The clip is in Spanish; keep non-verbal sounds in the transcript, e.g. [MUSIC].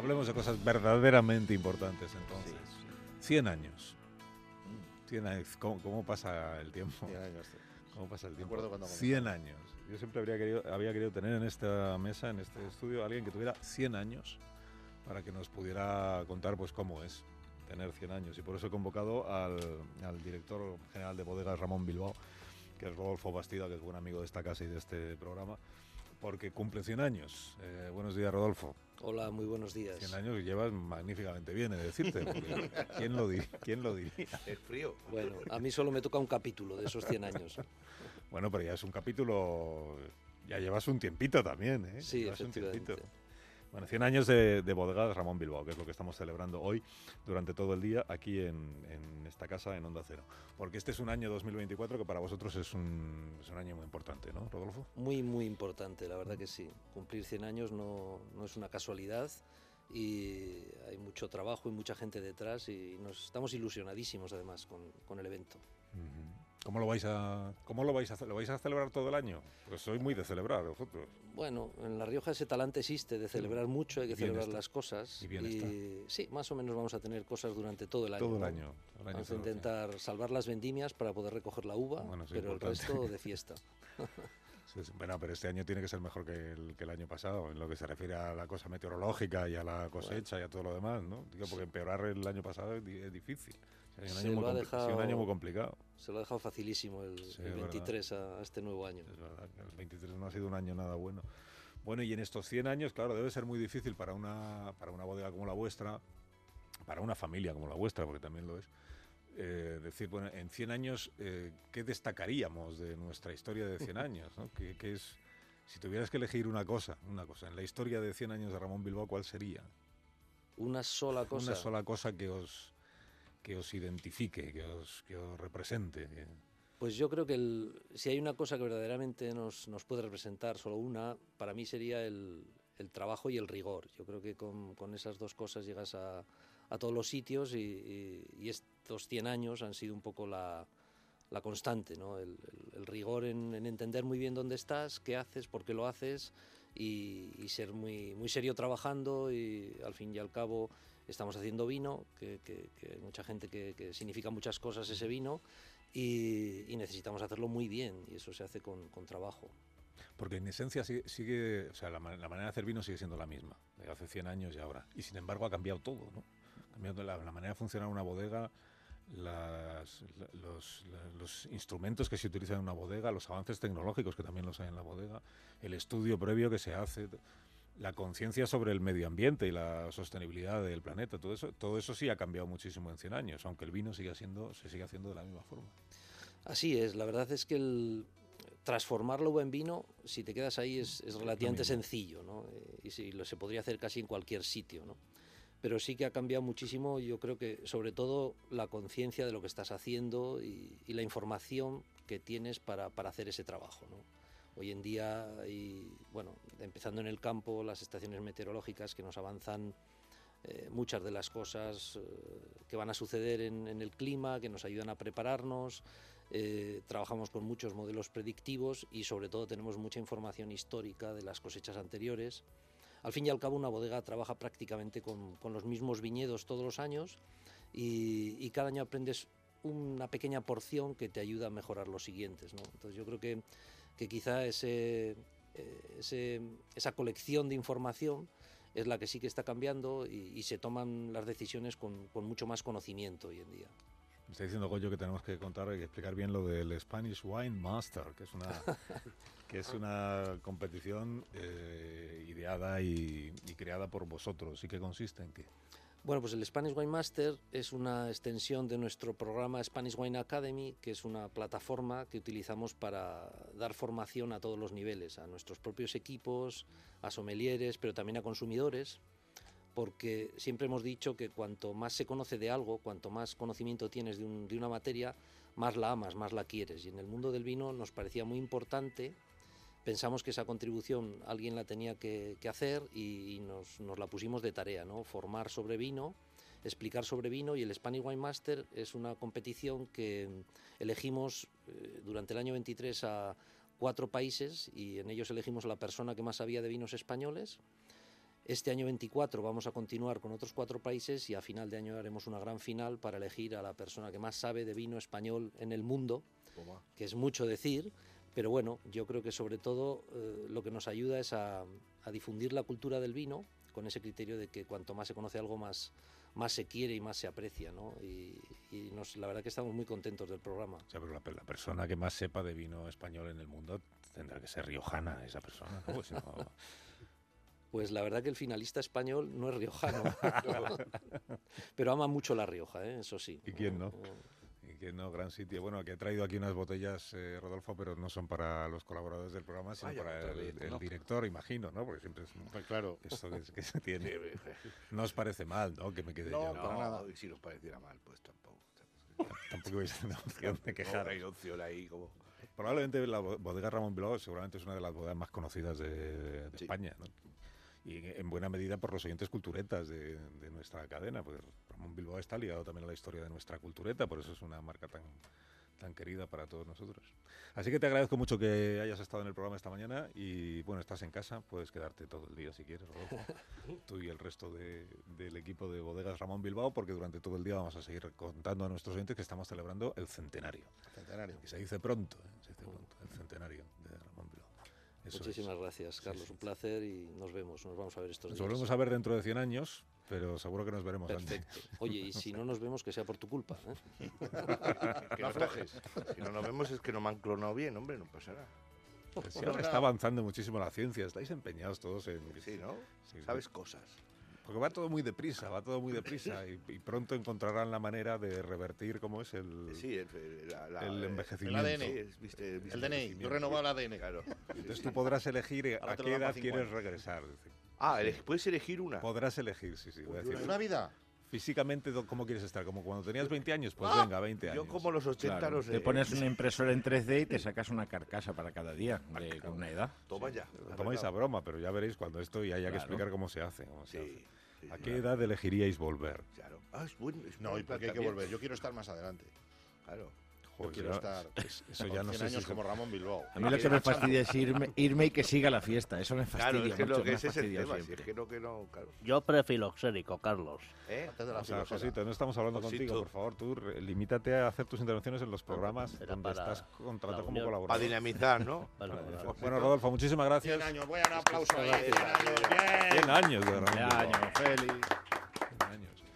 Hablemos de cosas verdaderamente importantes entonces. 100 años. 100 años. ¿Cómo, pasa el tiempo? 100 años. ¿Cómo pasa el tiempo? 100 años. Yo siempre habría querido, había querido tener en esta mesa, en este estudio, alguien que tuviera 100 años para que nos pudiera contar pues cómo es tener 100 años. Y por eso he convocado al, al director general de bodegas, Ramón Bilbao, que es Rodolfo Bastida, que es buen amigo de esta casa y de este programa, porque cumple 100 años. Eh, buenos días, Rodolfo. Hola, muy buenos días. 100 años que llevas magníficamente bien, he de decirte. [LAUGHS] ¿quién, lo ¿Quién lo diría? Es frío. Bueno, a mí solo me toca un capítulo de esos 100 años. bueno, pero ya es un capítulo... Ya llevas un tiempito también, ¿eh? Sí, llevas efectivamente. Bueno, 100 años de, de bodega de Ramón Bilbao, que es lo que estamos celebrando hoy durante todo el día aquí en, esta casa en Onda Cero. Porque este es un año 2024 que para vosotros es un, es un año muy importante, ¿no, Rodolfo? Muy, muy importante, la verdad que sí. Cumplir 100 años no, no es una casualidad y hay mucho trabajo y mucha gente detrás y nos estamos ilusionadísimos además con, con el evento. ¿Cómo lo vais a cómo lo vais a lo vais a celebrar todo el año? Pues soy muy de celebrar vosotros. Bueno, en La Rioja ese talante existe de celebrar mucho, hay que celebrar las cosas y, bien sí, más o menos vamos a tener cosas durante todo el año. Todo el año. vamos a intentar salvar las vendimias para poder recoger la uva, pero el resto de [LAUGHS] fiesta. [LAUGHS] bueno, pero este año tiene que ser mejor que el, que el, año pasado, en lo que se refiere a la cosa meteorológica y a la cosecha y a todo lo demás, ¿no? Digo, porque empeorar el año pasado es difícil un, año muy dejado, un año muy complicado. Se lo ha dejado facilísimo el, 23 a, este nuevo año. Es verdad, el 23 no ha sido un año nada bueno. Bueno, y en estos 100 años, claro, debe ser muy difícil para una, para una bodega como la vuestra, para una familia como la vuestra, porque también lo es, eh, decir, bueno, en 100 años, eh, ¿qué destacaríamos de nuestra historia de 100 años? ¿no? ¿Qué, ¿Qué, es, si tuvieras que elegir una cosa, una cosa, en la historia de 100 años de Ramón Bilbao, ¿cuál sería? Una sola cosa. Una sola cosa que os, que os identifique, que os, que os represente? Pues yo creo que el, si hay una cosa que verdaderamente nos, nos puede representar, solo una, para mí sería el, el trabajo y el rigor. Yo creo que con, con esas dos cosas llegas a, a todos los sitios y, y, estos 100 años han sido un poco la, la constante, ¿no? el, el, rigor en, en, entender muy bien dónde estás, qué haces, por qué lo haces y, y, ser muy, muy serio trabajando y al fin y al cabo estamos haciendo vino, que, hay mucha gente que, significa muchas cosas ese vino y, necesitamos hacerlo muy bien y eso se hace con, trabajo. Porque en esencia sigue, o sea, la, manera de hacer vino sigue siendo la misma, de hace 100 años y ahora. Y sin embargo ha cambiado todo, ¿no? Ha cambiado la, manera de funcionar una bodega, los, los, instrumentos que se utilizan en una bodega, los avances tecnológicos que también los hay en la bodega, el estudio previo que se hace la conciencia sobre el medio ambiente y la sostenibilidad del planeta, todo eso, todo eso sí ha cambiado muchísimo en 100 años, aunque el vino sigue siendo, se sigue haciendo de la misma forma. Así es, la verdad es que el transformarlo en vino, si te quedas ahí, es, relativamente sencillo, ¿no? Eh, y si, lo, se podría hacer casi en cualquier sitio, ¿no? Pero sí que ha cambiado muchísimo, yo creo que sobre todo la conciencia de lo que estás haciendo y, la información que tienes para, para hacer ese trabajo, ¿no? Hoy en día, y, bueno, empezando en el campo, las estaciones meteorológicas que nos avanzan eh, muchas de las cosas eh, que van a suceder en, el clima, que nos ayudan a prepararnos. Eh, trabajamos con muchos modelos predictivos y sobre todo tenemos mucha información histórica de las cosechas anteriores. Al fin y al cabo una bodega trabaja prácticamente con, con los mismos viñedos todos los años y, y, cada año aprendes una pequeña porción que te ayuda a mejorar los siguientes. Entonces yo creo que que quizá ese, eh, esa colección de información es la que sí que está cambiando y, se toman las decisiones con, mucho más conocimiento hoy en día. Me está diciendo Goyo que tenemos que contar y explicar bien lo del Spanish Wine Master, que es una, [LAUGHS] que es una competición eh, ideada y, y, creada por vosotros. ¿Y qué consiste en qué? Bueno, pues el Spanish Wine Master es una extensión de nuestro programa Spanish Wine Academy, que es una plataforma que utilizamos para dar formación a todos los niveles, a nuestros propios equipos, a sommeliers, pero también a consumidores, porque siempre hemos dicho que cuanto más se conoce de algo, cuanto más conocimiento tienes de, de una materia, más la amas, más la quieres. Y en el mundo del vino nos parecía muy importante pensamos que esa contribución alguien la tenía que, hacer y, nos, la pusimos de tarea, ¿no? Formar sobre vino, explicar sobre vino y el Spanish Wine Master es una competición que elegimos eh, durante el año 23 a cuatro países y en ellos elegimos a la persona que más sabía de vinos españoles. Este año 24 vamos a continuar con otros cuatro países y a final de año haremos una gran final para elegir a la persona que más sabe de vino español en el mundo, que es mucho decir, pero bueno, yo creo que sobre todo eh, lo que nos ayuda es a, a difundir la cultura del vino con ese criterio de que cuanto más se conoce algo, más, más se quiere y más se aprecia, ¿no? Y, y nos, la verdad que estamos muy contentos del programa. O sea, pero la, la persona que más sepa de vino español en el mundo tendrá que ser riojana, esa persona, ¿no? Pues no- Pues la verdad que el finalista español no es riojano, [LAUGHS] pero ama mucho la Rioja, ¿eh? eso sí. ¿Y quién no? Eh, Y que no, gran sitio. Bueno, que he traído aquí unas botellas, eh, Rodolfo, pero no son para los colaboradores del programa, sino Vaya, para el, ¿no? director, imagino, ¿no? Porque siempre es Pues claro. esto que, que se tiene. [LAUGHS] No os parece mal, ¿no? Que me quede No, yo. para nada. Y si nos pareciera mal, pues tampoco. Tampoco vais a tener opción de [LAUGHS] No, quejar. hay opción ahí como... Probablemente la bo- bodega Ramón Bilbao seguramente es una de las bodegas más conocidas de, de Sí. España, ¿no? Y en- en buena medida por los oyentes culturetas de, de nuestra cadena, porque Ramón Bilbao está ligado también a la historia de nuestra cultureta, por eso es una marca tan, tan querida para todos nosotros. Así que te agradezco mucho que hayas estado en el programa esta mañana y bueno, estás en casa, puedes quedarte todo el día si quieres, Rodolfo, [LAUGHS] tú y el resto de- del equipo de bodegas Ramón Bilbao, porque durante todo el día vamos a seguir contando a nuestros oyentes que estamos celebrando el centenario. Centenario. Que se dice pronto, ¿eh? se dice pronto, el centenario de Ramón Bilbao. Eso es. Muchísimas gracias, Carlos, un placer y nos vemos, nos vamos a ver estos Nos días. volvemos a ver dentro de 100 años, pero seguro que nos veremos antes. Perfecto. Oye, y si no nos vemos, que sea por tu culpa. ¿eh? [LAUGHS] Que no aflojes. Si no nos vemos es que no me han clonado bien, hombre, no pasa nada. Pues sí, ahora está avanzando muchísimo la ciencia, estáis empeñados todos en... Sí, ¿no? Sí, Sabes cosas. Porque va todo muy deprisa, va todo muy deprisa y, y pronto encontrarán la manera de revertir cómo es el, Sí, el, el- la- la- el eh, envejecimiento. el ADN. viste, viste El DNI. Yo renovado el ADN. Claro. [LAUGHS] Entonces tú podrás elegir eh, Ahora a qué edad quieres regresar. Ah, puedes elegir una. Podrás elegir, sí, sí. voy a decir. ¿Una vida? Físicamente, do- ¿cómo quieres estar? ¿Como cuando tenías 20 años? Pues venga, 20 años. Yo como los 80 Claro, no sé. te pones una impresora en 3D y te sacas una carcasa para cada día de, con una edad. Toma ya. Tomáis a broma, pero ya veréis cuando esto y haya que Claro. explicar cómo se hace. cómo se Sí. hace. sí, ¿A qué edad elegiríais volver? Claro. Ah, es buen, es No, ¿y por qué hay que volver? Yo quiero estar más adelante. Claro. Yo Joder, quiero ya- estar es- eso ya no 100 sé si años se- como Ramón Bilbao. A mí lo [LAUGHS] que me fastidia es irme, irme y que siga la fiesta. Eso me fastidia Claro, es que mucho. lo que ese es el fastidia tema. Si es que no, que no, claro. Yo prefiloxérico, Carlos. ¿Eh? Antes de la O sea. Josito, no estamos hablando Josito. contigo, por favor, tú limítate a hacer tus intervenciones en los programas Era donde estás contratado como unión. Para colaborador. dinamizar, ¿no? [LAUGHS] Bueno. Bueno, Rodolfo, muchísimas gracias. 100 años, buen aplauso ahí. 100 años, bien. 100 años de Ramón Ya, Bilbao. año, Félix.